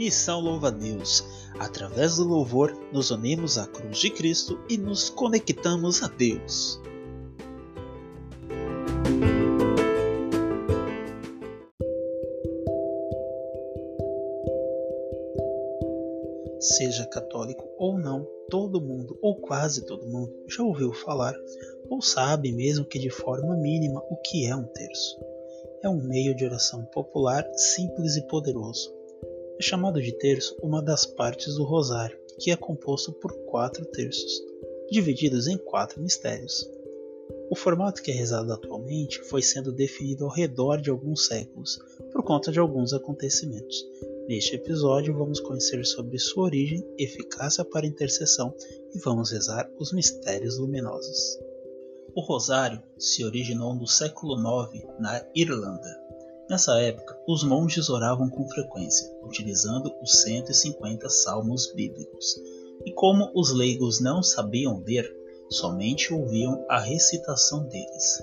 Missão Louva a Deus. Através do louvor, nos unimos à cruz de Cristo e nos conectamos a Deus. Seja católico ou não, todo mundo, ou quase todo mundo, já ouviu falar, ou sabe mesmo que de forma mínima o que é um terço. É um meio de oração popular simples e poderoso, é chamado de terço uma das partes do rosário, que é composto por quatro terços, divididos em quatro mistérios. O formato que é rezado atualmente foi sendo definido ao redor de alguns séculos, por conta de alguns acontecimentos. Neste episódio, vamos conhecer sobre sua origem, eficácia para intercessão e vamos rezar os mistérios luminosos. O rosário se originou no século IX na Irlanda Nessa época, os monges oravam com frequência, utilizando os 150 salmos bíblicos. E como os leigos não sabiam ler, somente ouviam a recitação deles.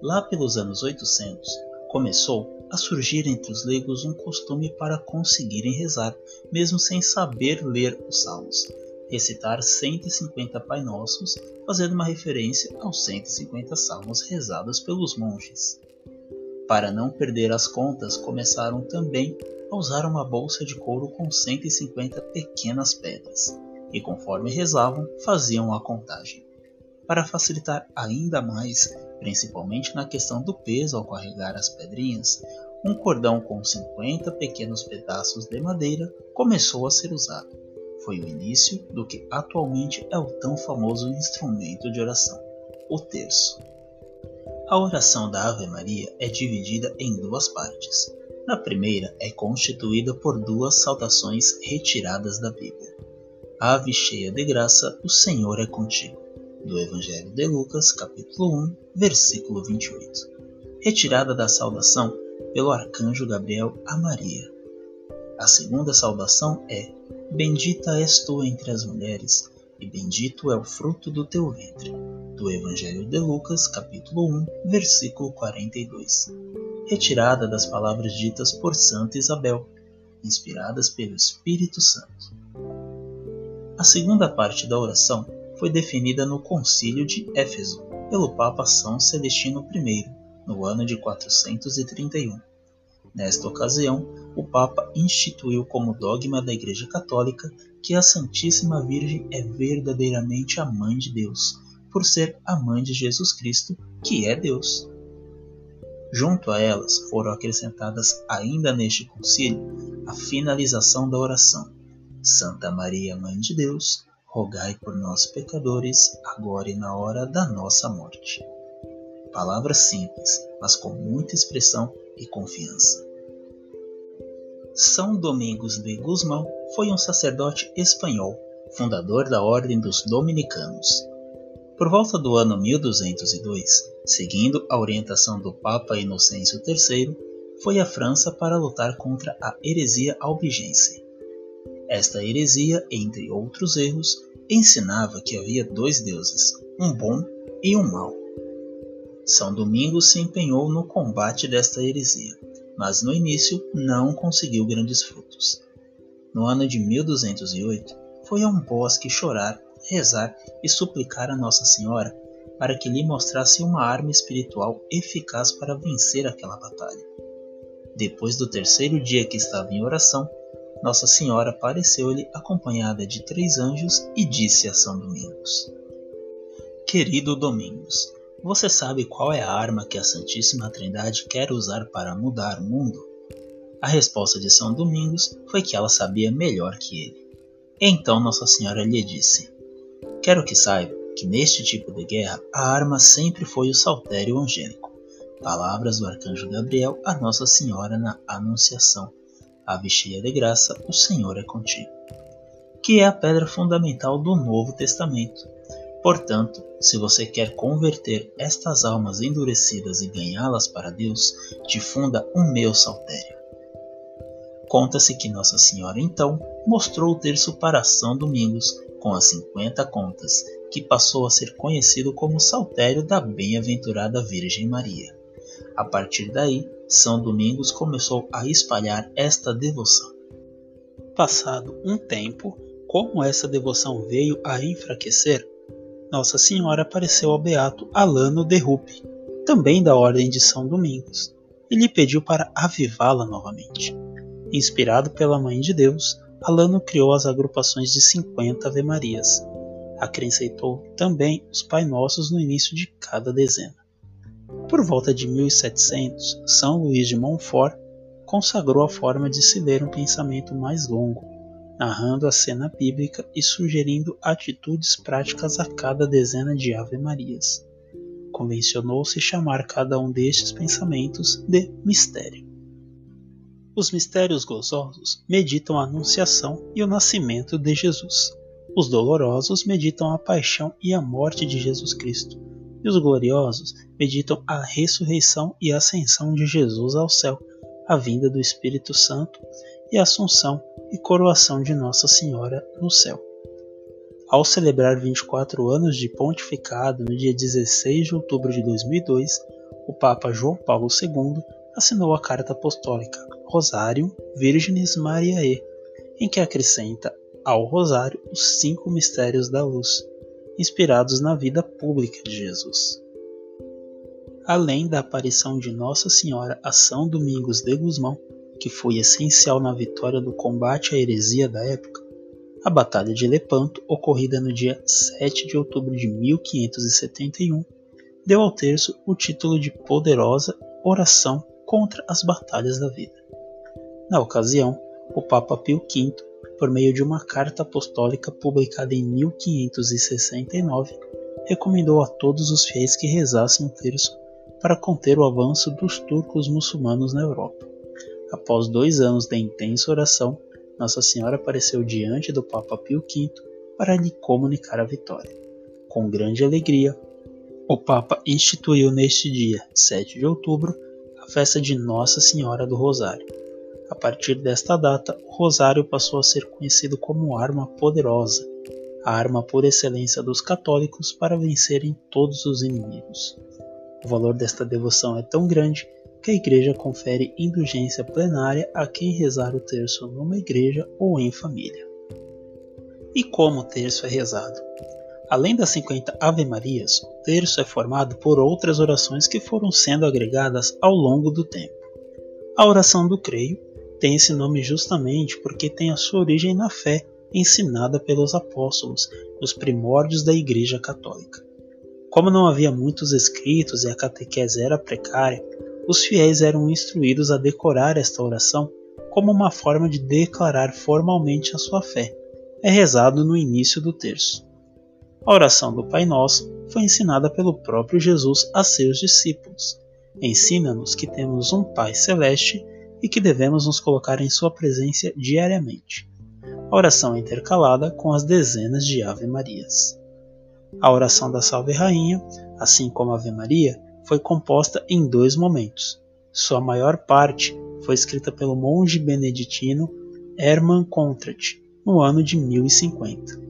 Lá pelos anos 800, começou a surgir entre os leigos um costume para conseguirem rezar, mesmo sem saber ler os salmos. Recitar 150 Pai Nossos, fazendo uma referência aos 150 salmos rezados pelos monges. Para não perder as contas, começaram também a usar uma bolsa de couro com 150 pequenas pedras, e conforme rezavam, faziam a contagem. Para facilitar ainda mais, principalmente na questão do peso ao carregar as pedrinhas, um cordão com 50 pequenos pedaços de madeira começou a ser usado. Foi o início do que atualmente é o tão famoso instrumento de oração, o terço. A oração da Ave Maria é dividida em duas partes. Na primeira é constituída por duas saudações retiradas da Bíblia. Ave cheia de graça, o Senhor é contigo. Do Evangelho de Lucas, capítulo 1, versículo 28. Retirada da saudação pelo arcanjo Gabriel a Maria. A segunda saudação é: Bendita és tu entre as mulheres, e bendito é o fruto do teu ventre do Evangelho de Lucas, capítulo 1, versículo 42, retirada das palavras ditas por Santa Isabel, inspiradas pelo Espírito Santo. A segunda parte da oração foi definida no Concílio de Éfeso pelo Papa São Celestino I, no ano de 431. Nesta ocasião, o Papa instituiu como dogma da Igreja Católica que a Santíssima Virgem é verdadeiramente a Mãe de Deus por ser a mãe de Jesus Cristo, que é Deus. Junto a elas foram acrescentadas ainda neste concílio a finalização da oração: Santa Maria, Mãe de Deus, rogai por nós pecadores, agora e na hora da nossa morte. Palavras simples, mas com muita expressão e confiança. São Domingos de Guzmão foi um sacerdote espanhol, fundador da Ordem dos Dominicanos. Por volta do ano 1202, seguindo a orientação do Papa Inocêncio III, foi à França para lutar contra a heresia albigense. Esta heresia, entre outros erros, ensinava que havia dois deuses, um bom e um mau. São Domingos se empenhou no combate desta heresia, mas no início não conseguiu grandes frutos. No ano de 1208, foi a um bosque chorar rezar e suplicar a Nossa Senhora para que lhe mostrasse uma arma espiritual eficaz para vencer aquela batalha. Depois do terceiro dia que estava em oração, Nossa Senhora apareceu-lhe acompanhada de três anjos e disse a São Domingos: Querido Domingos, você sabe qual é a arma que a Santíssima Trindade quer usar para mudar o mundo? A resposta de São Domingos foi que ela sabia melhor que ele. Então Nossa Senhora lhe disse: Quero que saiba que neste tipo de guerra a arma sempre foi o saltério angélico. Palavras do arcanjo Gabriel a Nossa Senhora na Anunciação. Ave cheia de graça, o Senhor é contigo. Que é a pedra fundamental do Novo Testamento. Portanto, se você quer converter estas almas endurecidas e ganhá-las para Deus, difunda o meu saltério. Conta-se que Nossa Senhora então mostrou o terço para São Domingos com as 50 contas, que passou a ser conhecido como Saltério da Bem-aventurada Virgem Maria. A partir daí, São Domingos começou a espalhar esta devoção. passado um tempo, como essa devoção veio a enfraquecer, Nossa Senhora apareceu ao beato Alano de Rupe, também da Ordem de São Domingos, e lhe pediu para avivá-la novamente. Inspirado pela Mãe de Deus, Alano criou as agrupações de 50 Ave-Marias. Acrescentou também os Pai Nossos no início de cada dezena. Por volta de 1700, São Luís de Montfort consagrou a forma de se ler um pensamento mais longo, narrando a cena bíblica e sugerindo atitudes práticas a cada dezena de Ave-Marias. Convencionou-se chamar cada um destes pensamentos de mistério. Os mistérios gozosos meditam a Anunciação e o nascimento de Jesus. Os dolorosos meditam a paixão e a morte de Jesus Cristo. E os gloriosos meditam a ressurreição e ascensão de Jesus ao céu, a vinda do Espírito Santo e a assunção e coroação de Nossa Senhora no céu. Ao celebrar 24 anos de pontificado no dia 16 de outubro de 2002, o Papa João Paulo II assinou a Carta Apostólica Rosário Virginis Mariae, em que acrescenta ao Rosário os cinco mistérios da luz, inspirados na vida pública de Jesus. Além da aparição de Nossa Senhora a São Domingos de Gusmão, que foi essencial na vitória do combate à heresia da época, a Batalha de Lepanto, ocorrida no dia 7 de outubro de 1571, deu ao terço o título de poderosa oração contra as batalhas da vida. Na ocasião, o Papa Pio V, por meio de uma carta apostólica publicada em 1569, recomendou a todos os fiéis que rezassem o terço para conter o avanço dos turcos muçulmanos na Europa. Após dois anos de intensa oração, Nossa Senhora apareceu diante do Papa Pio V para lhe comunicar a vitória. Com grande alegria, o Papa instituiu neste dia, 7 de outubro, a festa de Nossa Senhora do Rosário. A partir desta data, o rosário passou a ser conhecido como arma poderosa, a arma por excelência dos católicos para vencerem todos os inimigos. O valor desta devoção é tão grande que a Igreja confere indulgência plenária a quem rezar o terço numa igreja ou em família. E como o terço é rezado? Além das 50 Ave-Marias, o terço é formado por outras orações que foram sendo agregadas ao longo do tempo. A oração do creio tem esse nome justamente porque tem a sua origem na fé ensinada pelos apóstolos, nos primórdios da Igreja Católica. Como não havia muitos escritos e a catequese era precária, os fiéis eram instruídos a decorar esta oração como uma forma de declarar formalmente a sua fé. É rezado no início do terço. A oração do Pai Nosso foi ensinada pelo próprio Jesus a seus discípulos. Ensina-nos que temos um Pai celeste e que devemos nos colocar em Sua presença diariamente. A oração é intercalada com as dezenas de Ave Marias. A oração da Salve Rainha, assim como a Ave Maria, foi composta em dois momentos. Sua maior parte foi escrita pelo monge beneditino Hermann Contrat no ano de 1050.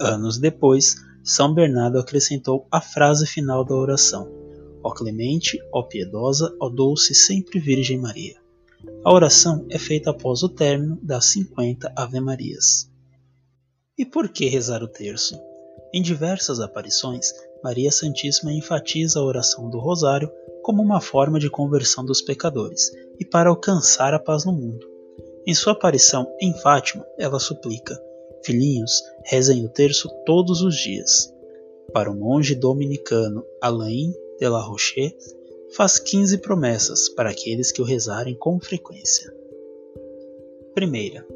Anos depois, São Bernardo acrescentou a frase final da oração: Ó clemente, ó piedosa, ó doce sempre Virgem Maria. A oração é feita após o término das 50 Ave-Marias. E por que rezar o terço? Em diversas aparições, Maria Santíssima enfatiza a oração do Rosário como uma forma de conversão dos pecadores e para alcançar a paz no mundo. Em sua aparição em Fátima, ela suplica: Filhinhos, rezem o terço todos os dias. Para o monge dominicano Alain de la Roche, faz 15 promessas para aqueles que o rezarem com frequência. Primeira,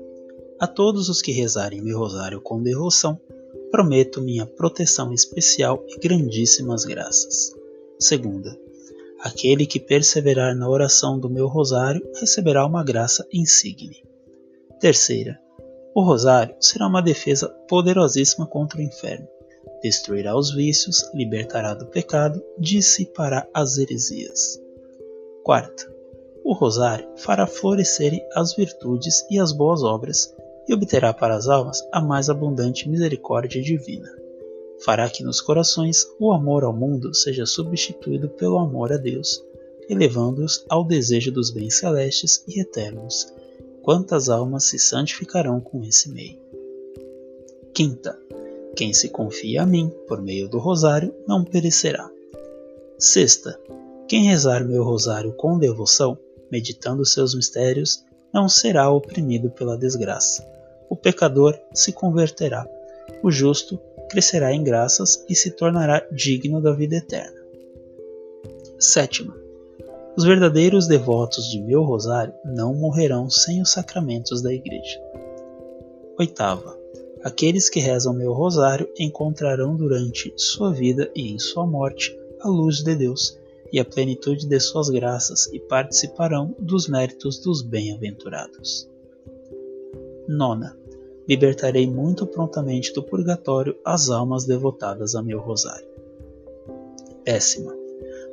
a todos os que rezarem meu rosário com devoção, prometo minha proteção especial e grandíssimas graças. Segunda, aquele que perseverar na oração do meu rosário receberá uma graça insigne. Terceira, o rosário será uma defesa poderosíssima contra o inferno. Destruirá os vícios, libertará do pecado, dissipará as heresias. Quarta, o rosário fará florescerem as virtudes e as boas obras e obterá para as almas a mais abundante misericórdia divina. Fará que nos corações o amor ao mundo seja substituído pelo amor a Deus, elevando-os ao desejo dos bens celestes e eternos, quantas almas se santificarão com esse meio. Quinta, quem se confia a mim por meio do rosário não perecerá. Sexta, quem rezar meu rosário com devoção, meditando seus mistérios, não será oprimido pela desgraça. O pecador se converterá, o justo crescerá em graças e se tornará digno da vida eterna. Sétima, os verdadeiros devotos de meu rosário não morrerão sem os sacramentos da Igreja. Oitava, aqueles que rezam meu rosário encontrarão durante sua vida e em sua morte a luz de Deus e a plenitude de suas graças e participarão dos méritos dos bem-aventurados. Nona, libertarei muito prontamente do purgatório as almas devotadas a meu rosário. Décima,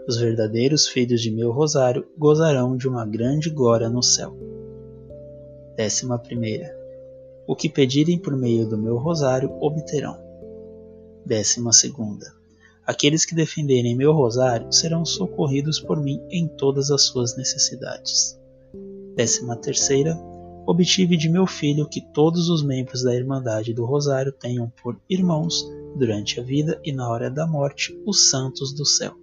os verdadeiros filhos de meu rosário gozarão de uma grande glória no céu. Décima primeira, o que pedirem por meio do meu rosário obterão. Décima segunda, Aqueles que defenderem meu rosário serão socorridos por mim em todas as suas necessidades. Décima terceira, obtive de meu filho que todos os membros da Irmandade do Rosário tenham por irmãos, durante a vida e na hora da morte, os santos do céu.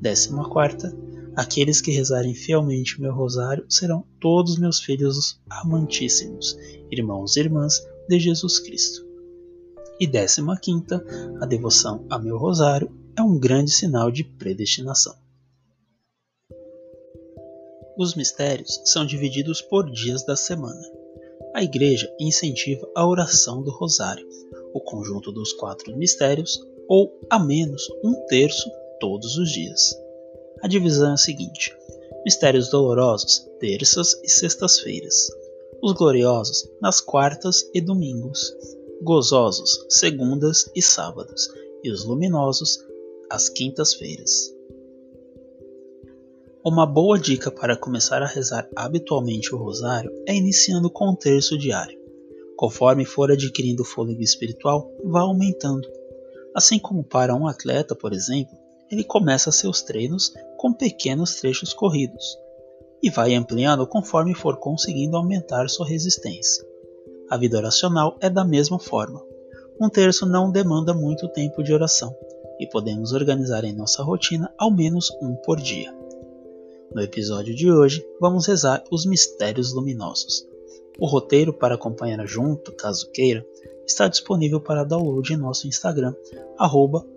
Décima quarta, aqueles que rezarem fielmente meu rosário serão todos meus filhos amantíssimos, irmãos e irmãs de Jesus Cristo. E décima quinta, a devoção a meu rosário é um grande sinal de predestinação. Os mistérios são divididos por dias da semana. A Igreja incentiva a oração do Rosário, o conjunto dos quatro mistérios, ou a menos um terço todos os dias. A divisão é a seguinte: Mistérios dolorosos, terças e sextas-feiras. Os gloriosos, nas quartas e domingos gozosos segundas e sábados, e os luminosos às quintas-feiras. Uma boa dica para começar a rezar habitualmente o rosário é iniciando com um terço diário. Conforme for adquirindo fôlego espiritual, vá aumentando. Assim como para um atleta, por exemplo, ele começa seus treinos com pequenos trechos corridos e vai ampliando conforme for conseguindo aumentar sua resistência. A vida oracional é da mesma forma. Um terço não demanda muito tempo de oração e podemos organizar em nossa rotina ao menos um por dia. No episódio de hoje, vamos rezar os mistérios luminosos. O roteiro para acompanhar junto, caso queira, está disponível para download em nosso Instagram,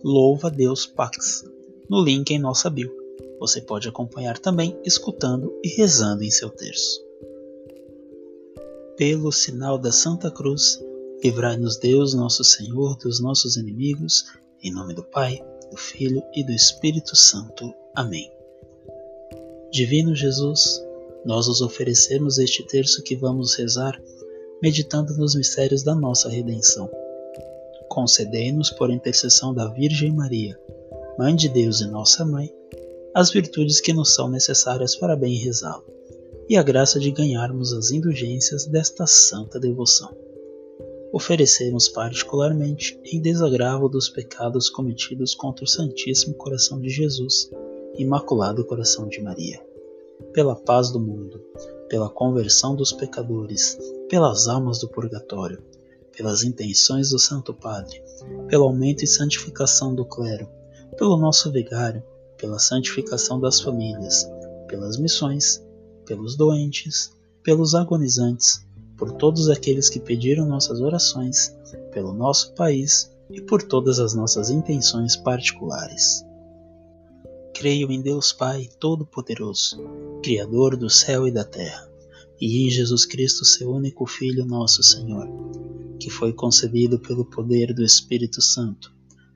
louvadeuspax, no link em nossa bio. Você pode acompanhar também escutando e rezando em seu terço. Pelo sinal da Santa Cruz, livrai-nos Deus, nosso Senhor, dos nossos inimigos, em nome do Pai, do Filho e do Espírito Santo. Amém. Divino Jesus, nós os oferecemos este terço que vamos rezar, meditando nos mistérios da nossa redenção. Concedei-nos, por intercessão da Virgem Maria, Mãe de Deus e nossa Mãe, as virtudes que nos são necessárias para bem rezá-lo e a graça de ganharmos as indulgências desta santa devoção. Oferecemos particularmente em desagravo dos pecados cometidos contra o Santíssimo Coração de Jesus, Imaculado Coração de Maria, pela paz do mundo, pela conversão dos pecadores, pelas almas do purgatório, pelas intenções do Santo Padre, pelo aumento e santificação do clero, pelo nosso vigário, pela santificação das famílias, pelas missões pelos doentes, pelos agonizantes, por todos aqueles que pediram nossas orações, pelo nosso país e por todas as nossas intenções particulares. Creio em Deus Pai Todo-Poderoso, Criador do céu e da terra, e em Jesus Cristo, seu único Filho, nosso Senhor, que foi concebido pelo poder do Espírito Santo,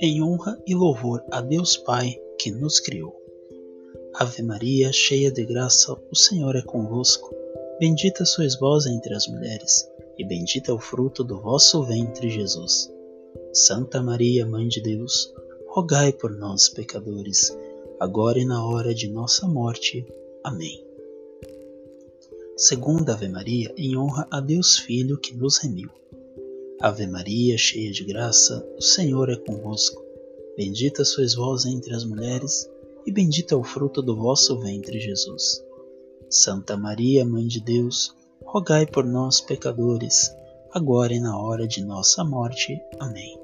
em honra e louvor a Deus Pai que nos criou. Ave Maria, cheia de graça, o Senhor é convosco. Bendita sois vós entre as mulheres, e bendito é o fruto do vosso ventre, Jesus. Santa Maria, Mãe de Deus, rogai por nós, pecadores, agora e na hora de nossa morte. Amém. Segunda Ave Maria, em honra a Deus Filho que nos remiu. Ave Maria, cheia de graça, o Senhor é convosco. Bendita sois vós entre as mulheres, e bendito é o fruto do vosso ventre, Jesus. Santa Maria, Mãe de Deus, rogai por nós, pecadores, agora e na hora de nossa morte. Amém.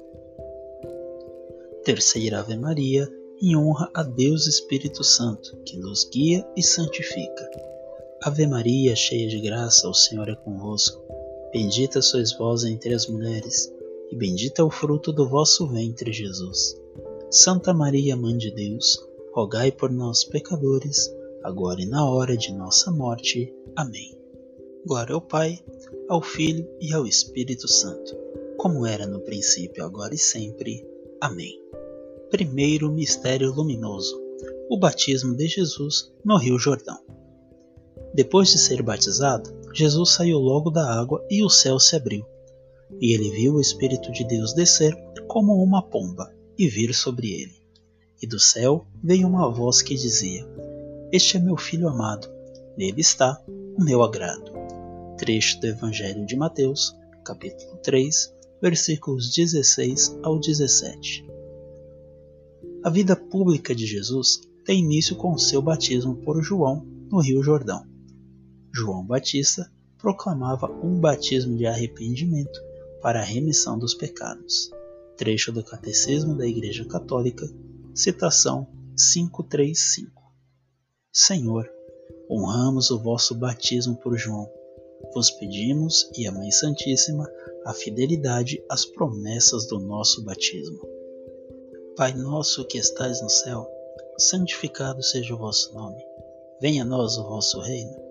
Terceira Ave Maria, em honra a Deus Espírito Santo, que nos guia e santifica. Ave Maria, cheia de graça, o Senhor é convosco. Bendita sois vós entre as mulheres, e bendito é o fruto do vosso ventre, Jesus. Santa Maria, Mãe de Deus, rogai por nós, pecadores, agora e na hora de nossa morte. Amém. Glória ao Pai, ao Filho e ao Espírito Santo, como era no princípio, agora e sempre. Amém. Primeiro mistério luminoso: o batismo de Jesus no Rio Jordão. Depois de ser batizado, Jesus saiu logo da água e o céu se abriu. E ele viu o Espírito de Deus descer como uma pomba e vir sobre ele. E do céu veio uma voz que dizia: Este é meu filho amado, nele está o meu agrado. Trecho do Evangelho de Mateus, capítulo 3, versículos 16 ao 17. A vida pública de Jesus tem início com seu batismo por João no Rio Jordão. João Batista proclamava um batismo de arrependimento para a remissão dos pecados. Trecho do Catecismo da Igreja Católica, citação 535. Senhor, honramos o vosso batismo por João. Vos pedimos, e a Mãe Santíssima, a fidelidade às promessas do nosso batismo. Pai nosso que estais no céu, santificado seja o vosso nome. Venha a nós o vosso reino.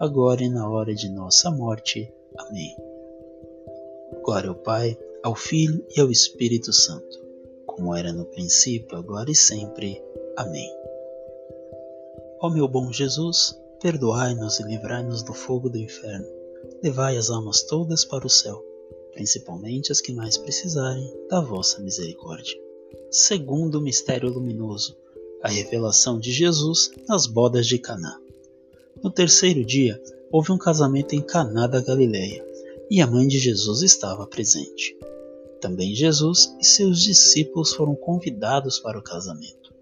agora e na hora de nossa morte. Amém. Glória ao Pai, ao Filho e ao Espírito Santo, como era no princípio, agora e sempre. Amém. Ó meu bom Jesus, perdoai-nos e livrai-nos do fogo do inferno. Levai as almas todas para o céu, principalmente as que mais precisarem da vossa misericórdia. Segundo mistério luminoso, a revelação de Jesus nas bodas de Caná. No terceiro dia, houve um casamento em Caná da Galileia, e a mãe de Jesus estava presente. Também Jesus e seus discípulos foram convidados para o casamento.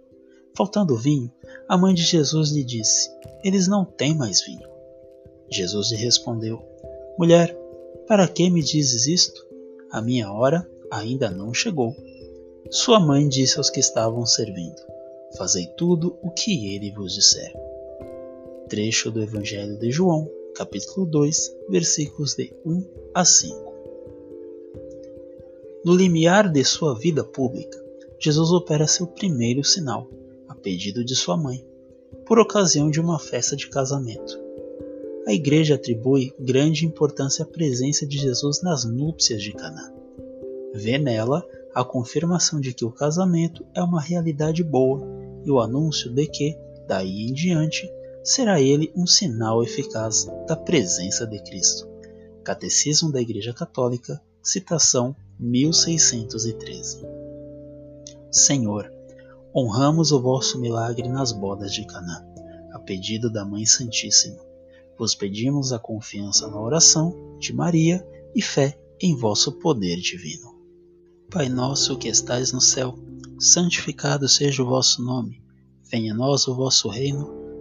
Faltando vinho, a mãe de Jesus lhe disse: Eles não têm mais vinho. Jesus lhe respondeu: Mulher, para que me dizes isto? A minha hora ainda não chegou. Sua mãe disse aos que estavam servindo: Fazei tudo o que ele vos disser. Trecho do Evangelho de João, capítulo 2, versículos de 1 a 5. No limiar de sua vida pública, Jesus opera seu primeiro sinal, a pedido de sua mãe, por ocasião de uma festa de casamento. A igreja atribui grande importância à presença de Jesus nas núpcias de Caná. Vê nela a confirmação de que o casamento é uma realidade boa e o anúncio de que, daí em diante, será ele um sinal eficaz da presença de Cristo. Catecismo da Igreja Católica, citação 1613. Senhor, honramos o vosso milagre nas bodas de Caná, a pedido da Mãe Santíssima. Vos pedimos a confiança na oração de Maria e fé em vosso poder divino. Pai nosso que estais no céu, santificado seja o vosso nome. Venha a nós o vosso reino,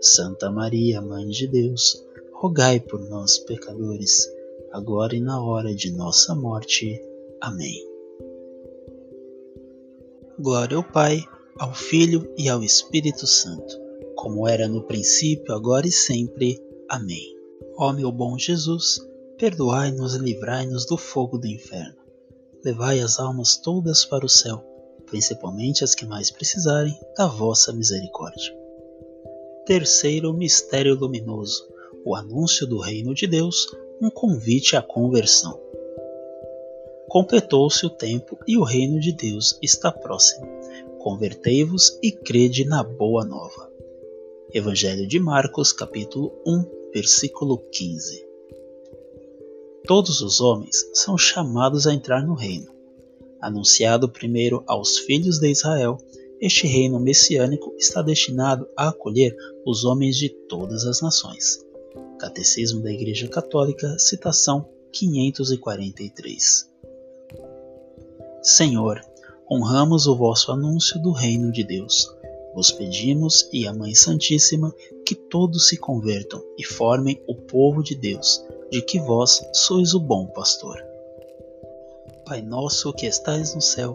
Santa Maria, Mãe de Deus, rogai por nós, pecadores, agora e na hora de nossa morte. Amém. Glória ao Pai, ao Filho e ao Espírito Santo, como era no princípio, agora e sempre. Amém. Ó meu bom Jesus, perdoai-nos e livrai-nos do fogo do inferno. Levai as almas todas para o céu, principalmente as que mais precisarem da vossa misericórdia. Terceiro mistério luminoso: o anúncio do reino de Deus um convite à conversão. Completou-se o tempo e o reino de Deus está próximo. Convertei-vos e crede na boa nova. Evangelho de Marcos, capítulo 1, versículo 15. Todos os homens são chamados a entrar no reino. Anunciado primeiro aos filhos de Israel, este reino messiânico está destinado a acolher os homens de todas as nações. Catecismo da Igreja Católica, citação 543. Senhor, honramos o vosso anúncio do reino de Deus. Vos pedimos e a Mãe Santíssima que todos se convertam e formem o povo de Deus, de que vós sois o bom pastor. Pai nosso que estais no céu,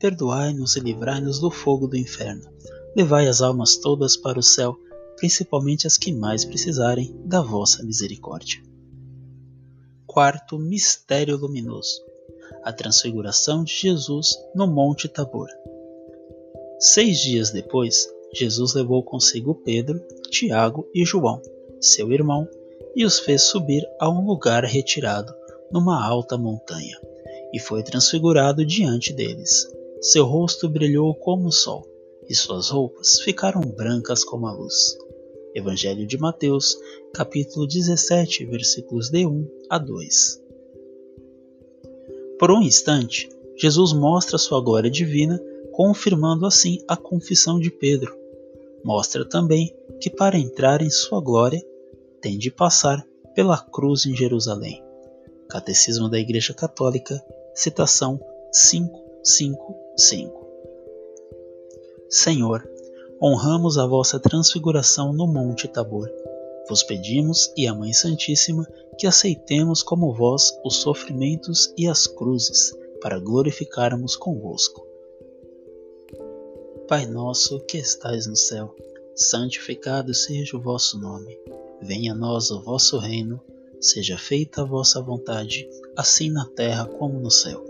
perdoai-nos e livrai-nos do fogo do inferno. Levai as almas todas para o céu, principalmente as que mais precisarem da vossa misericórdia. Quarto mistério luminoso: a transfiguração de Jesus no Monte Tabor. Seis dias depois, Jesus levou consigo Pedro, Tiago e João, seu irmão, e os fez subir a um lugar retirado, numa alta montanha, e foi transfigurado diante deles. Seu rosto brilhou como o sol, e suas roupas ficaram brancas como a luz. Evangelho de Mateus, capítulo 17, versículos de 1 a 2. Por um instante, Jesus mostra sua glória divina, confirmando assim a confissão de Pedro. Mostra também que para entrar em sua glória, tem de passar pela cruz em Jerusalém. Catecismo da Igreja Católica, citação 555. Senhor, honramos a vossa transfiguração no Monte Tabor. Vos pedimos, e a Mãe Santíssima, que aceitemos como vós os sofrimentos e as cruzes, para glorificarmos convosco. Pai nosso que estais no céu, santificado seja o vosso nome. Venha a nós o vosso reino, seja feita a vossa vontade, assim na terra como no céu.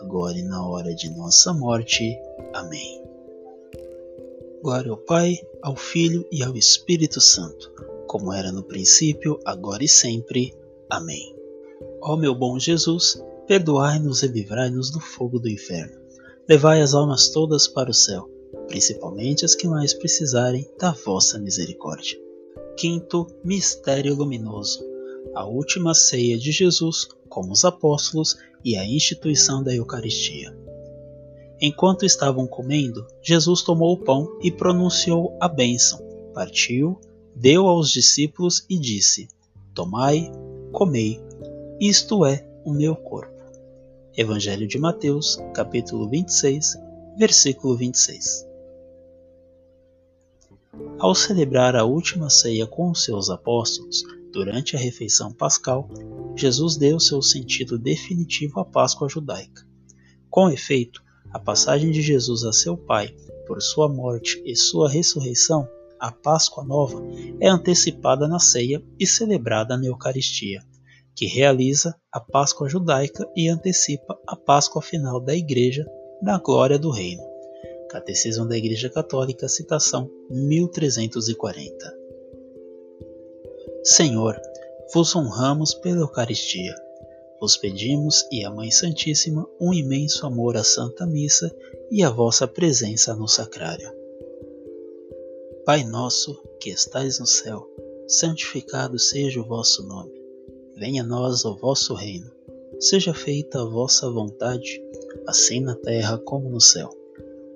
agora e na hora de nossa morte. Amém. Glória ao Pai, ao Filho e ao Espírito Santo, como era no princípio, agora e sempre. Amém. Ó meu bom Jesus, perdoai-nos e livrai-nos do fogo do inferno. Levai as almas todas para o céu, principalmente as que mais precisarem da vossa misericórdia. Quinto Mistério Luminoso a última ceia de Jesus como os apóstolos e a instituição da Eucaristia. Enquanto estavam comendo, Jesus tomou o pão e pronunciou a bênção, partiu, deu aos discípulos e disse: Tomai, comei, isto é o meu corpo. Evangelho de Mateus, capítulo 26, versículo 26. Ao celebrar a última ceia com os seus apóstolos, durante a refeição pascal, Jesus deu seu sentido definitivo à Páscoa judaica. Com efeito, a passagem de Jesus a seu Pai por sua morte e sua ressurreição, a Páscoa Nova, é antecipada na ceia e celebrada na Eucaristia, que realiza a Páscoa judaica e antecipa a Páscoa final da Igreja na glória do Reino. Catecismo da Igreja Católica, citação 1340. Senhor, vos honramos pela Eucaristia vos pedimos e a Mãe Santíssima um imenso amor à Santa Missa e a vossa presença no sacrário. Pai nosso, que estais no céu, santificado seja o vosso nome. Venha a nós o vosso reino. Seja feita a vossa vontade, assim na terra como no céu.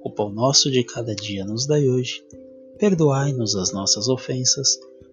O pão nosso de cada dia nos dai hoje. Perdoai-nos as nossas ofensas,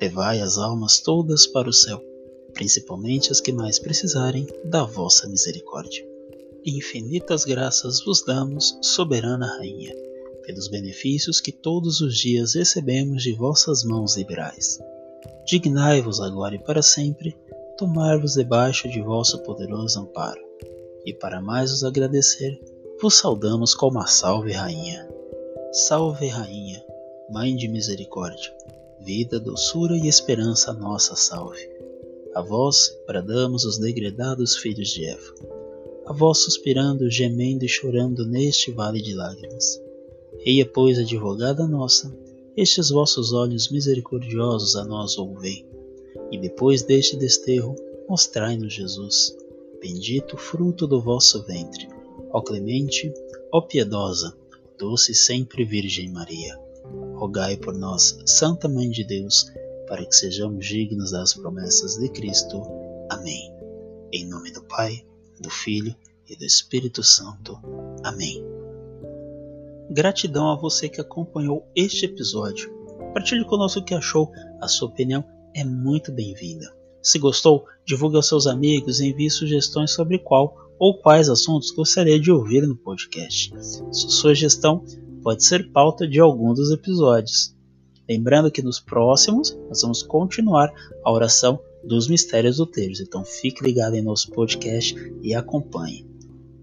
Levai as almas todas para o céu principalmente as que mais precisarem da vossa misericórdia. Infinitas graças vos damos, soberana Rainha, pelos benefícios que todos os dias recebemos de vossas mãos liberais. Dignai-vos agora e para sempre tomar-vos debaixo de vosso poderoso amparo, e para mais os agradecer, vos saudamos como a Salve Rainha. Salve Rainha, Mãe de Misericórdia, vida, doçura e esperança nossa salve. A vós bradamos os degredados filhos de Eva. A vós suspirando, gemendo e chorando neste vale de lágrimas. Eia, pois, advogada nossa, estes vossos olhos misericordiosos a nós ouvem. E depois deste desterro, mostrai-nos Jesus, bendito fruto do vosso ventre, ó clemente, ó piedosa, doce sempre Virgem Maria. Rogai por nós, Santa Mãe de Deus, para que sejamos dignos das promessas de Cristo. Amém. Em nome do Pai, do Filho e do Espírito Santo. Amém. Gratidão a você que acompanhou este episódio. Partilhe conosco o que achou, a sua opinião é muito bem-vinda. Se gostou, divulgue aos seus amigos e envie sugestões sobre qual ou quais assuntos gostaria de ouvir no podcast. Sua sugestão pode ser pauta de algum dos episódios. Lembrando que nos próximos nós vamos continuar a oração dos mistérios do terço. Então fique ligado em nosso podcast e acompanhe.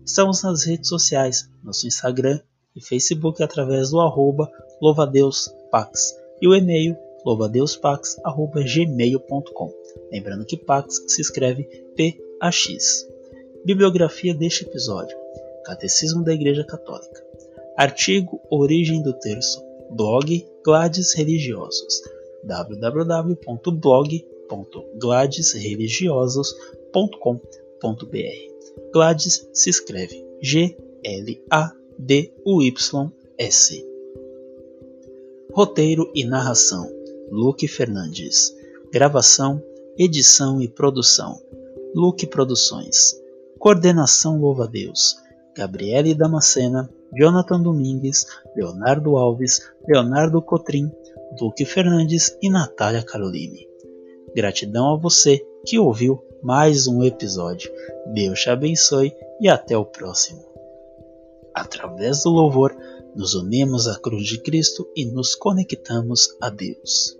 Estamos nas redes sociais, nosso Instagram e Facebook através do arroba louvadeuspax e o e-mail louvadeuspax.gmail.com Lembrando que Pax se escreve P-A-X. Bibliografia deste episódio. Catecismo da Igreja Católica. Artigo Origem do Terço blog Glades Religiosos www.blog.gladesreligiosos.com.br Glades se escreve G-L-A-D-U-Y-S. Roteiro e narração: Luke Fernandes. Gravação, edição e produção: Luke Produções. Coordenação Louva Deus: Gabriele Damascena Jonathan Domingues, Leonardo Alves, Leonardo Cotrim, Duque Fernandes e Natália Caroline. Gratidão a você que ouviu mais um episódio. Deus te abençoe e até o próximo. Através do louvor, nos unimos à cruz de Cristo e nos conectamos a Deus.